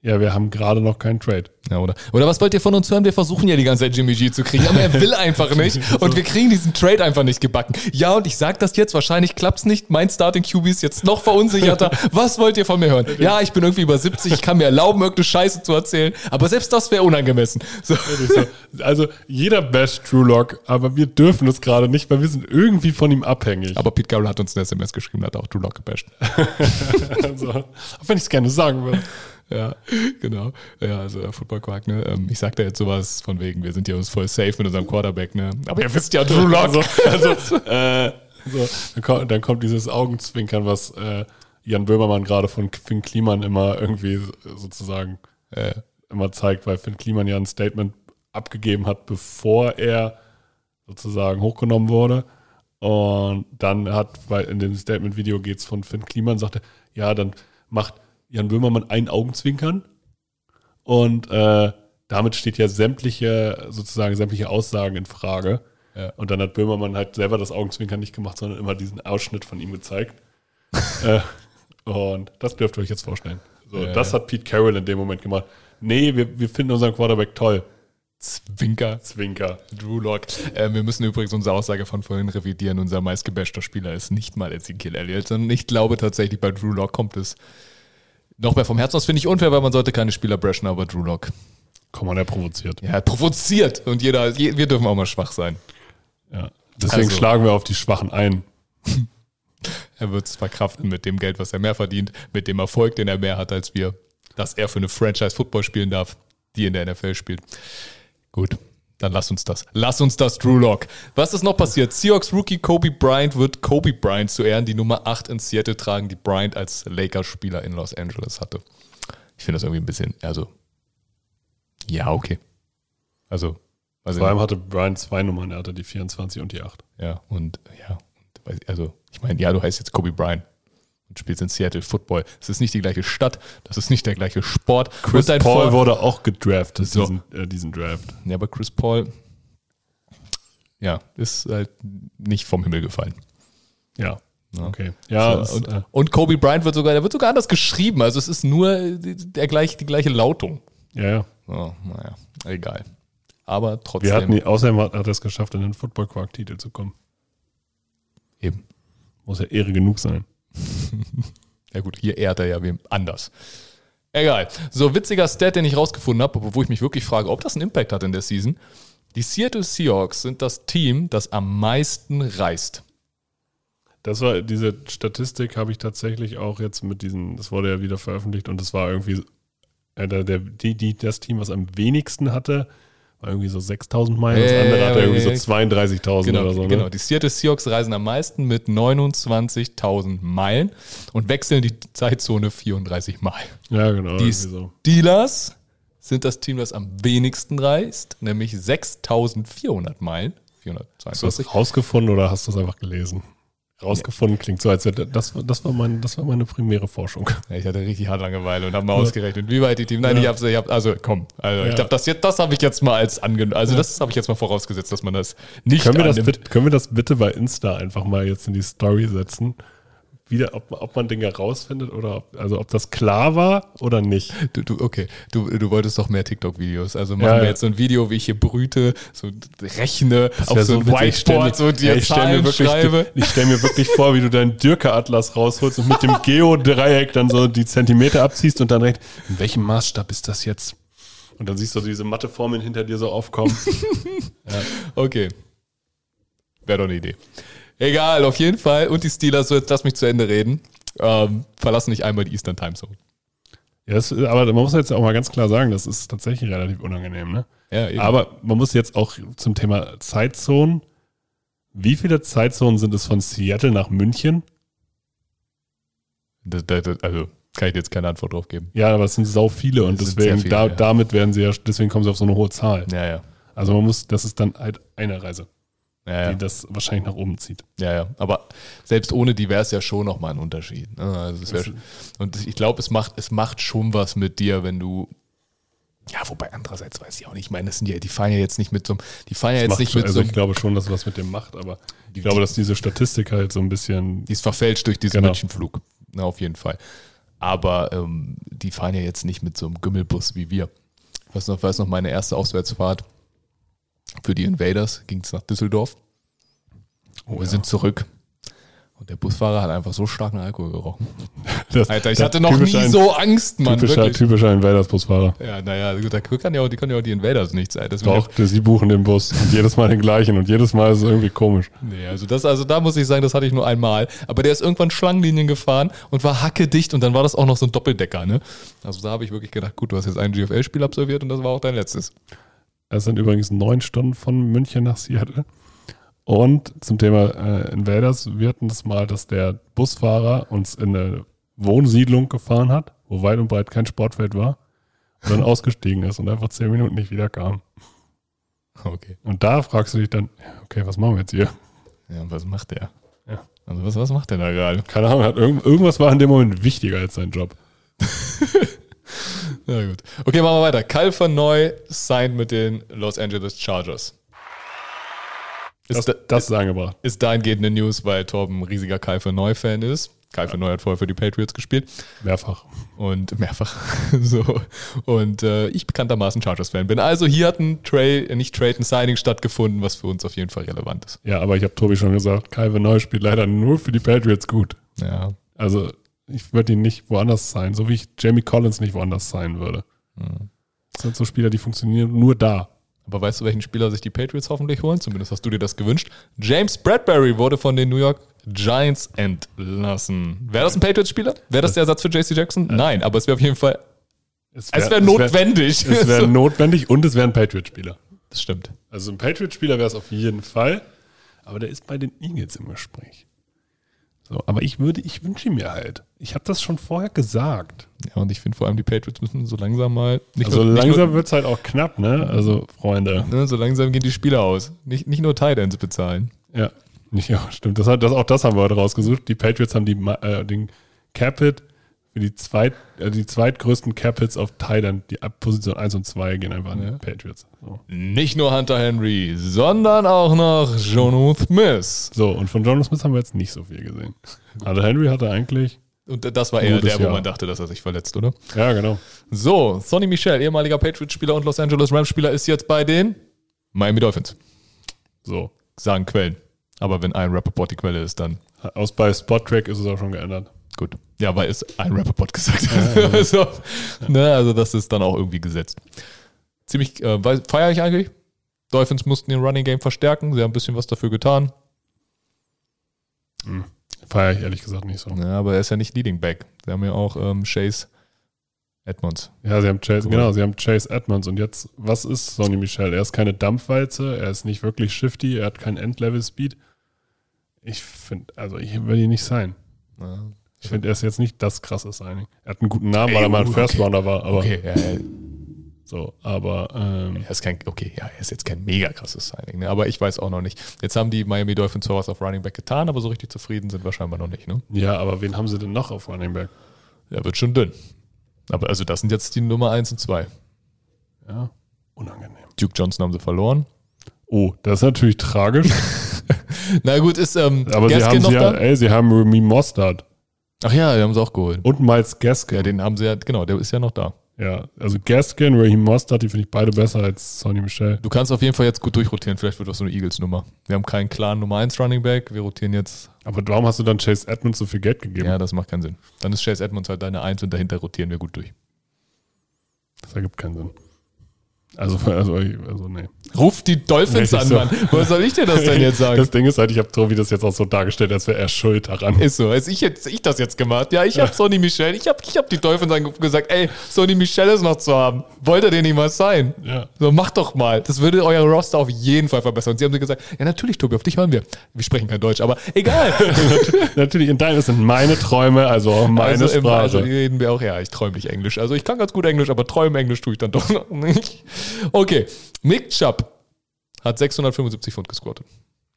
A: Ja, wir haben gerade noch keinen Trade.
C: Ja, oder? Oder was wollt ihr von uns hören? Wir versuchen ja die ganze Zeit Jimmy G zu kriegen, aber er will einfach nicht. Und wir kriegen diesen Trade einfach nicht gebacken. Ja, und ich sag das jetzt, wahrscheinlich klappt's nicht. Mein Starting QB ist jetzt noch verunsicherter. Was wollt ihr von mir hören? Ja, ich bin irgendwie über 70, ich kann mir erlauben, irgendeine Scheiße zu erzählen. Aber selbst das wäre unangemessen. So.
A: Also jeder basht Drew Lock, aber wir dürfen es gerade nicht, weil wir sind irgendwie von ihm abhängig.
C: Aber Pete Carroll hat uns eine SMS geschrieben, hat auch Drew Lock gebasht.
A: also, auch wenn ich es gerne sagen würde.
C: Ja, genau. Ja, also der Football Quark, ne? Ähm, ich sag da jetzt sowas von wegen, wir sind ja uns voll safe mit unserem Quarterback, ne? Aber ihr wisst ja, Drew Lock.
A: Also, also äh, so, dann, kommt, dann kommt dieses Augenzwinkern, was äh, Jan Böhmermann gerade von Finn Kliman immer irgendwie sozusagen äh, immer zeigt, weil Finn Kliman ja ein Statement abgegeben hat, bevor er sozusagen hochgenommen wurde. Und dann hat, weil in dem Statement-Video geht es von Finn Kliman, sagte, ja, dann macht Jan Böhmermann ein Augenzwinkern und äh, damit steht ja sämtliche, sozusagen sämtliche Aussagen in Frage.
C: Ja.
A: Und dann hat Böhmermann halt selber das Augenzwinkern nicht gemacht, sondern immer diesen Ausschnitt von ihm gezeigt. äh, und das dürft ihr euch jetzt vorstellen. So,
C: Ja,
A: das
C: ja.
A: hat Pete Carroll in dem Moment gemacht. Nee, wir, wir finden unseren Quarterback toll.
C: Zwinker.
A: Zwinker.
C: Drew Lock. Äh, wir müssen übrigens unsere Aussage von vorhin revidieren. Unser meistgebashter Spieler ist nicht mal Ezekiel Elliott, sondern ich glaube tatsächlich, bei Drew Lock kommt es noch mehr vom Herzen aus. Finde ich unfair, weil man sollte keine Spieler bashen, aber Drew Lock.
A: Komm mal, der provoziert.
C: Ja, er provoziert und jeder, je, wir dürfen auch mal schwach sein.
A: Ja. Deswegen
C: Also-
A: schlagen wir auf die Schwachen ein.
C: Er wird es verkraften mit dem Geld, was er mehr verdient, mit dem Erfolg, den er mehr hat als wir, dass er für eine Franchise Football spielen darf, die in der NFL spielt. Gut, dann lass uns das. Lass uns das, Drew Lock. Was ist noch passiert? Seahawks Rookie Kobe Bryant wird Kobe Bryant zu Ehren die Nummer 8 in Seattle tragen, die Bryant als Lakers-Spieler in Los Angeles hatte. Ich finde das irgendwie ein bisschen, also, ja, okay. Also, also
A: Vor allem hatte Brian zwei Nummern, er hatte die 24 und die 8.
C: ja, und ja, also ich meine, ja, du heißt jetzt Kobe Bryant und spielst in Seattle Football. Es ist nicht die gleiche Stadt, das ist nicht der gleiche Sport.
A: Chris Paul
C: Vor-
A: wurde auch gedraftet,
C: So.
A: diesen, äh, diesen Draft.
C: Ja, aber Chris Paul, ja, ist halt nicht vom Himmel gefallen.
A: Ja. Okay. Ja,
C: so, und,
A: äh,
C: und Kobe Bryant wird sogar, der wird sogar anders geschrieben. Also es ist nur der gleich, die gleiche Lautung.
A: ja, ja.
C: Oh, naja, egal. Aber trotzdem.
A: Wir hatten, außerdem hat er es geschafft, in den Football Quark Titel zu kommen.
C: eben.
A: Muss ja Ehre genug sein.
C: Ja gut, hier ehrt er ja wem anders. Egal. So, witziger Stat, den ich rausgefunden habe, wo ich mich wirklich frage, ob das einen Impact hat in der Season. Die Seattle Seahawks sind das Team, das am meisten reist.
A: Das war, diese Statistik habe ich tatsächlich auch jetzt mit diesen, das wurde ja wieder veröffentlicht und das war irgendwie, äh, der, die, die, das Team, was am wenigsten hatte, war irgendwie so 6000 Meilen, das
C: Ja,
A: andere hatte irgendwie so
C: ja.
A: 32.000
C: Genau,
A: oder so. Ne?
C: genau. Die Seattle Seahawks reisen am meisten mit 29.000 Meilen und wechseln die Zeitzone 34 Mal.
A: Ja, genau.
C: Die
A: irgendwie so.
C: Steelers sind das Team, das am wenigsten reist, nämlich 6.400 Meilen.
A: Hast du
C: 442.
A: das rausgefunden oder hast du es einfach gelesen? Rausgefunden klingt so, als wäre das, das, war mein, das war meine primäre Forschung.
C: Ja, ich hatte richtig hart Langeweile und habe mal ausgerechnet, wie weit die Team. Nein,
A: Ja.
C: ich habe ich hab, also komm, also ich
A: Ja.
C: glaube, das, jetzt- das habe ich jetzt mal als angenommen. Also das habe ich jetzt mal vorausgesetzt, dass man das nicht
A: Können wir das, bitte, können wir das bitte bei Insta einfach mal jetzt in die Story setzen? Wieder, ob, ob man Dinge rausfindet oder ob, also ob das klar war oder nicht.
C: Du, du, okay, du, du wolltest doch mehr TikTok-Videos. Also machen
A: Ja,
C: wir
A: ja.
C: jetzt so ein Video, wie ich hier brüte, so rechne, auf so ein Whiteboard so dir
A: ey, ich stell mir wirklich,
C: schreibe.
A: Ich stelle mir wirklich vor, wie du deinen Dürke-Atlas rausholst und mit dem Geodreieck dann so die Zentimeter abziehst und dann direkt, in welchem Maßstab ist das jetzt? Und dann siehst du diese Matheformeln hinter dir so aufkommen.
C: Okay. Wäre doch eine Idee. Egal, auf jeden Fall. Und die Steelers, so jetzt lass mich zu Ende reden, ähm, verlassen nicht einmal die Eastern Time Zone.
A: ja, das, aber man muss jetzt auch mal ganz klar sagen, das ist tatsächlich relativ unangenehm. Ne?
C: Ja, eben.
A: Aber man muss jetzt auch zum Thema Zeitzonen. Wie viele Zeitzonen sind es von Seattle nach München?
C: Das, das, also kann ich jetzt keine Antwort drauf geben.
A: Ja, aber es sind sau viele und deswegen,
C: viele,
A: da,
C: ja.
A: damit werden sie ja, deswegen kommen sie auf so eine hohe Zahl.
C: Ja, ja.
A: Also man muss, das ist dann halt eine Reise,
C: Ja,
A: die
C: ja.
A: das wahrscheinlich nach oben zieht.
C: ja, ja. Aber selbst ohne die wäre es ja schon nochmal ein Unterschied. Ne? Also
A: Das-
C: und ich glaube, es macht, es macht schon was mit dir, wenn du. Ja, wobei andererseits weiß ich auch nicht. Ich meine, das sind ja, die fahren ja jetzt nicht mit so einem, die fahren ja jetzt nicht
A: schon,
C: mit
A: also
C: so einem,
A: ich glaube schon, dass was mit dem macht, aber
C: Die-
A: ich glaube, dass diese Statistik halt so ein bisschen,
C: die ist verfälscht durch diesen
A: Genau.
C: Münchenflug. Na, auf jeden Fall. Aber ähm, die fahren ja jetzt nicht mit so einem Gümmelbus wie wir. Ich weiß noch, weiß noch meine erste Auswärtsfahrt für die Invaders ging es nach Düsseldorf. Und wir sind zurück. Und der Busfahrer hat einfach so starken Alkohol gerochen.
A: Das,
C: Alter, ich hatte noch nie
A: typischer-
C: so Angst, Mann.
A: Typischer,
C: Wirklich.
A: typischer Invaders-Busfahrer.
C: Ja, naja, gut, da kann ja auch, die können ja auch die Invaders nicht sein. Deswegen
A: Doch, das- sie buchen den Bus und jedes Mal den gleichen und jedes Mal ist es irgendwie komisch.
C: Nee, also das, also da muss ich sagen, das hatte ich nur einmal. Aber der ist irgendwann Schlangenlinien gefahren und war hackedicht und dann war das auch noch so ein Doppeldecker, ne? Also da habe ich wirklich gedacht, gut, du hast jetzt ein GFL-Spiel absolviert und das war auch dein letztes.
A: Es sind übrigens neun Stunden von München nach Seattle. Und zum Thema äh, Invaders, wir hatten das mal, dass der Busfahrer uns in eine Wohnsiedlung gefahren hat, wo weit und breit kein Sportfeld war, und dann ausgestiegen ist und einfach zehn Minuten nicht wiederkam.
C: Okay.
A: Und da fragst du dich dann, okay, was machen wir jetzt hier?
C: Ja, und was macht der?
A: Ja.
C: Also was, was macht der da gerade?
A: Keine Ahnung, hat irgend, irgendwas war in dem Moment wichtiger als sein Job.
C: Na gut. Okay, machen wir weiter. Kyle van Neu signed mit den Los Angeles Chargers.
A: Das,
C: Ist, da,
A: das ist angebracht.
C: ist dahingehend eine News, weil Torben ein riesiger Kyle van Neu-Fan ist. Kyle van Neu hat vorher für die Patriots gespielt.
A: Mehrfach.
C: und mehrfach so und äh, ich bekanntermaßen Chargers-Fan bin. Also hier hat ein Trade, äh, nicht Trade, ein Signing stattgefunden, was für uns auf jeden Fall relevant ist.
A: Ja, aber ich habe Tobi schon gesagt, Calvin Neu spielt leider nur für die Patriots gut.
C: Ja,
A: Also ich würde ihn nicht woanders sein, so wie ich Jamie Collins nicht woanders sein würde. Das sind so Spieler, die funktionieren nur da.
C: aber weißt du, welchen Spieler sich die Patriots hoffentlich holen? Zumindest hast du dir das gewünscht. James Bradbury wurde von den New York Giants entlassen. Wäre das ein Patriots-Spieler? Wäre das der Ersatz für JC Jackson? Nein, aber es wäre auf jeden Fall,
A: Es
C: wäre notwendig.
A: Es wäre notwendig und es wäre ein Patriot-Spieler.
C: das stimmt.
A: Also ein Patriot-Spieler wäre es auf jeden Fall, aber der ist bei den Eagles im Gespräch. So, aber ich würde, ich wünsche mir halt. Ich habe das schon vorher gesagt.
C: Ja, und ich finde vor allem, die Patriots müssen so langsam mal. Nicht
A: Also
C: nur,
A: langsam wird es halt auch knapp, ne? Also, Freunde.
C: ne, so langsam gehen die Spieler aus. Nicht, nicht nur Titans bezahlen.
A: Ja, ja stimmt. Das hat, das, auch das haben wir heute rausgesucht. Die Patriots haben die, äh, den Capit für die, zweit, äh, die zweitgrößten Capits auf Thailand. Die ab Position 1 und 2 gehen einfach an die Patriots. So.
C: Nicht nur Hunter Henry, sondern auch noch Jono Smith.
A: so, und von John Smith haben wir jetzt nicht so viel gesehen. Also Henry hatte eigentlich,
C: Und das war eher der, wo
A: Jahr.
C: man dachte, dass er sich verletzt, oder?
A: ja genau.
C: So, Sonny Michel, ehemaliger Patriots-Spieler und Los Angeles Rams-Spieler, ist jetzt bei den Miami Dolphins.
A: So.
C: Sagen Quellen. Aber wenn ein Rappaport die Quelle ist, dann
A: Aus bei Spot-Track ist es auch schon geändert.
C: gut. Ja, weil es ein Rappaport gesagt hat. so, ne, also das ist dann auch irgendwie gesetzt. Ziemlich, äh, feiere ich eigentlich. Dolphins mussten den Running Game verstärken. Sie haben ein bisschen was dafür getan.
A: Feiere ich ehrlich gesagt nicht so.
C: Ja, aber er ist ja nicht Leading Back. Sie haben ja auch ähm, Chase Edmonds.
A: Ja, sie haben Chase,
C: Cool.
A: genau, sie haben Chase Edmonds und jetzt, was ist Sonny Michel? Er ist keine Dampfwalze, er ist nicht wirklich shifty, er hat keinen Endlevel-Speed. Ich finde, also ich will ihn nicht sein.
C: Ja.
A: Ich finde, er ist jetzt nicht das krasse Signing. Er hat einen guten Namen, weil er mal ein First
C: okay.
A: Rounder war, aber
C: Okay, ja, ja,
A: so, aber ähm,
C: er ist kein, okay, ja, er ist jetzt kein mega krasses Signing, ne? aber ich weiß auch noch nicht. Jetzt haben die Miami Dolphins zwar was auf Running Back getan, aber so richtig zufrieden sind wir scheinbar noch nicht. Ne?
A: ja, aber wen haben sie denn noch auf Running Back?
C: Er wird schon dünn. Aber also das sind jetzt die Nummer 1 und 2.
A: Ja, unangenehm.
C: Duke Johnson haben sie verloren.
A: Oh, das ist natürlich tragisch,
C: Na gut, ist ähm,
A: aber sie haben,
C: noch
A: sie ja, ey, sie haben Remy Mostard
C: Ach ja, die haben sie auch geholt.
A: und Miles Gaskin.
C: Ja, den haben sie ja, genau, der ist ja noch da.
A: Ja, also Gaskin, Raheem Mostard, die finde ich beide besser als Sonny Michel.
C: Du kannst auf jeden Fall jetzt gut durchrotieren, vielleicht wird das so eine Eagles-Nummer. Wir haben keinen klaren Nummer 1 Running Back, wir rotieren jetzt.
A: Aber warum hast du dann Chase Edmonds so viel Geld gegeben?
C: Ja, das macht keinen Sinn. Dann ist Chase Edmonds halt deine 1 und dahinter rotieren wir gut durch.
A: Das ergibt keinen Sinn. Also, also, also nee.
C: Ruf die Dolphins an,
A: so.
C: Mann. Was soll ich dir das denn jetzt sagen?
A: Das Ding ist halt, ich habe Tobi das jetzt auch so dargestellt, als wäre er schuld daran.
C: Ist so. Als ich jetzt ich das jetzt gemacht. Ja, ich habe Sonny Michel. Ich habe ich hab die Dolphins angerufen gesagt, ey, Sonny Michel ist noch zu haben. Wollt ihr den nicht mal sein?
A: Ja.
C: So, macht doch mal. Das würde euer Roster auf jeden Fall verbessern. Und sie haben sie gesagt, ja, natürlich, Tobi, auf dich hören wir. Wir sprechen kein Deutsch, aber egal.
A: Natürlich, in deinem, sind meine Träume, also auch meine
C: also,
A: Sprache.
C: also reden wir auch, ja, ich träume nicht Englisch. Also ich kann ganz gut Englisch, aber träumen Englisch tue ich dann doch noch nicht. Okay, Nick Chubb hat 675 Pfund gesquattet.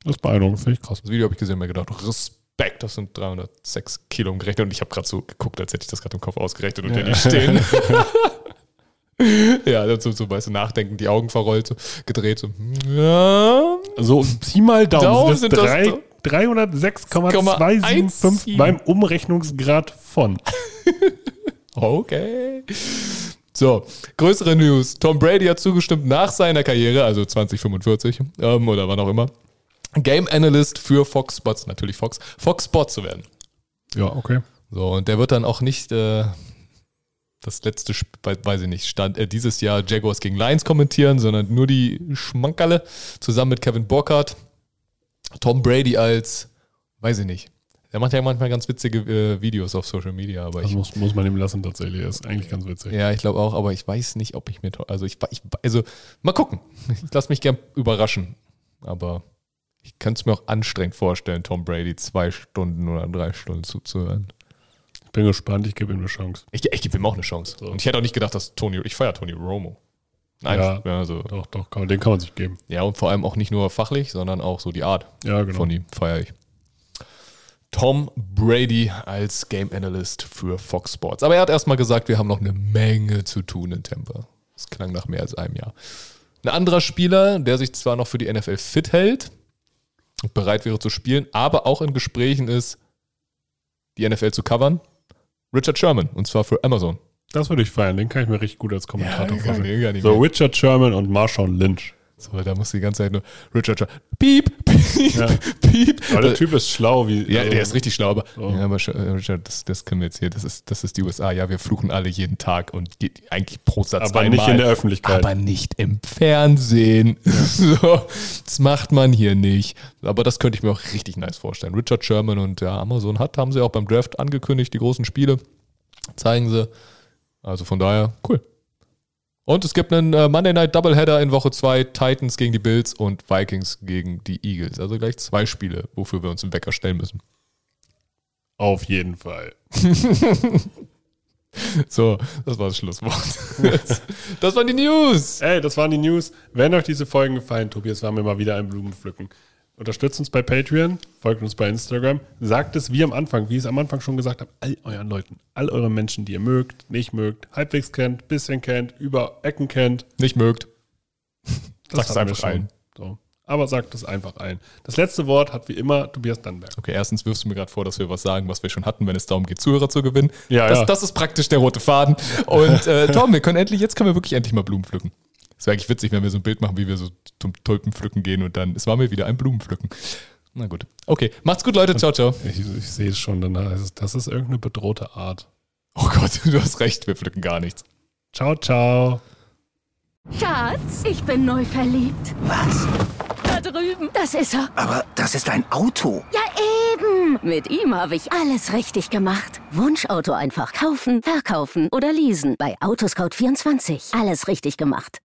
A: das ist beeindruckend, finde ich krass.
C: Das Video habe ich gesehen und mir gedacht, Respekt, das sind 306 Kilo umgerechnet. Und ich habe gerade so geguckt, als hätte ich das gerade im Kopf ausgerechnet und ja. nicht stehen. ja, dazu so, weißt du, nachdenken, die Augen verrollt, so, gedreht, so, ja,
A: So, Pi mal Daumen,
C: Daumen
A: sind das
C: das
A: drei, 306,275
C: 1,17.
A: beim Umrechnungsgrad von.
C: Okay. So, größere News. Tom Brady hat zugestimmt, nach seiner Karriere, also 2045 ähm, oder wann auch immer, Game Analyst für Fox Spots, natürlich Fox, Fox Sports zu werden.
A: Ja, okay.
C: So, und der wird dann auch nicht äh, das letzte, weiß ich nicht, stand, äh, dieses Jahr Jaguars gegen Lions kommentieren, sondern nur die Schmankerle zusammen mit Kevin Burkhardt. Tom Brady als, weiß ich nicht. Der macht ja manchmal ganz witzige äh, Videos auf Social Media, aber
A: Das
C: ich,
A: muss, muss man ihm lassen tatsächlich. ist eigentlich ganz witzig.
C: ja, ich glaube auch, aber ich weiß nicht, ob ich mir, also ich, ich also mal gucken. Ich lasse mich gern überraschen, aber ich kann es mir auch anstrengend vorstellen, Tom Brady zwei Stunden oder drei Stunden zuzuhören.
A: Ich bin gespannt, ich gebe ihm eine Chance.
C: Ich, ich gebe ihm auch eine Chance.
A: So.
C: Und ich hätte auch nicht gedacht, dass Tony, ich feiere Tony Romo. Nein,
A: Ja.
C: ja. also,
A: Doch, doch, kann, den kann man sich geben.
C: ja, und vor allem auch nicht nur fachlich, sondern auch so die Art
A: Ja, genau.
C: von ihm feiere ich. Tom Brady als Game Analyst für Fox Sports. Aber er hat erstmal gesagt, wir haben noch eine Menge zu tun in Tampa. Das klang nach mehr als einem Jahr. Ein anderer Spieler, der sich zwar noch für die NFL fit hält und bereit wäre zu spielen, aber auch in Gesprächen ist, die NFL zu covern, Richard Sherman, und zwar für Amazon.
A: Das würde ich feiern. Den kann ich mir richtig gut als Kommentator
C: Ja,
A: vorstellen. So. Richard Sherman und Marshawn Lynch.
C: So, da muss die ganze Zeit nur Richard Sherman, piep, piep,
A: Ja.
C: piep.
A: Aber der Typ ist schlau, wie.
C: Ja,
A: also-
C: der ist richtig schlau, aber,
A: So.
C: ja, aber äh, Richard, das, das können wir jetzt hier, das ist, das ist die USA. Ja, wir fluchen alle jeden Tag und eigentlich pro Satz
A: Aber
C: einmal.
A: nicht in der Öffentlichkeit.
C: Aber nicht im Fernsehen. So, das macht man hier nicht. Aber das könnte ich mir auch richtig nice vorstellen. Richard Sherman und ja, Amazon hat, haben sie auch beim Draft angekündigt, die großen Spiele zeigen sie. Also von daher, cool. Und es gibt einen äh, Monday Night Doubleheader in Woche 2, Titans gegen die Bills und Vikings gegen die Eagles. Also gleich zwei Spiele, wofür wir uns im Wecker stellen müssen.
A: Auf jeden Fall.
C: So, das war das Schlusswort. das waren die News.
A: Ey, das waren die News. Wenn euch diese Folgen gefallen, Tobias, waren wir mal wieder ein Blumenpflücken. Unterstützt uns bei Patreon, folgt uns bei Instagram, sagt es wie am Anfang, wie ich es am Anfang schon gesagt habe, all euren Leuten, all euren Menschen, die ihr mögt, nicht mögt, halbwegs kennt, bisschen kennt, über Ecken kennt.
C: Nicht mögt.
A: Hatten wir
C: einfach allen.
A: So. Aber sagt es einfach allen. Das letzte Wort hat wie immer Tobias Dannberg.
C: Okay, erstens wirfst du mir gerade vor, dass wir was sagen, was wir schon hatten, wenn es darum geht, Zuhörer zu gewinnen.
A: Ja,
C: das,
A: ja.
C: das ist praktisch der rote Faden. Und äh, Tom, wir können endlich, jetzt können wir wirklich endlich mal Blumen pflücken. Es wäre eigentlich witzig, wenn wir so ein Bild machen, wie wir so zum Tulpen pflücken gehen und dann, es war mir wieder ein Blumenpflücken. Na gut. Okay, macht's gut, Leute. Ciao, ciao.
A: Ich, ich sehe es schon, das ist irgendeine bedrohte Art.
C: Oh Gott, du hast recht, wir pflücken gar nichts.
A: Ciao, ciao.
D: Schatz, ich bin neu verliebt.
E: Was?
D: Da drüben. Das ist er.
E: Aber das ist ein Auto.
D: Ja, eben. Mit ihm habe ich alles richtig gemacht. Wunschauto einfach kaufen, verkaufen oder leasen. Bei Autoscout24. Alles richtig gemacht.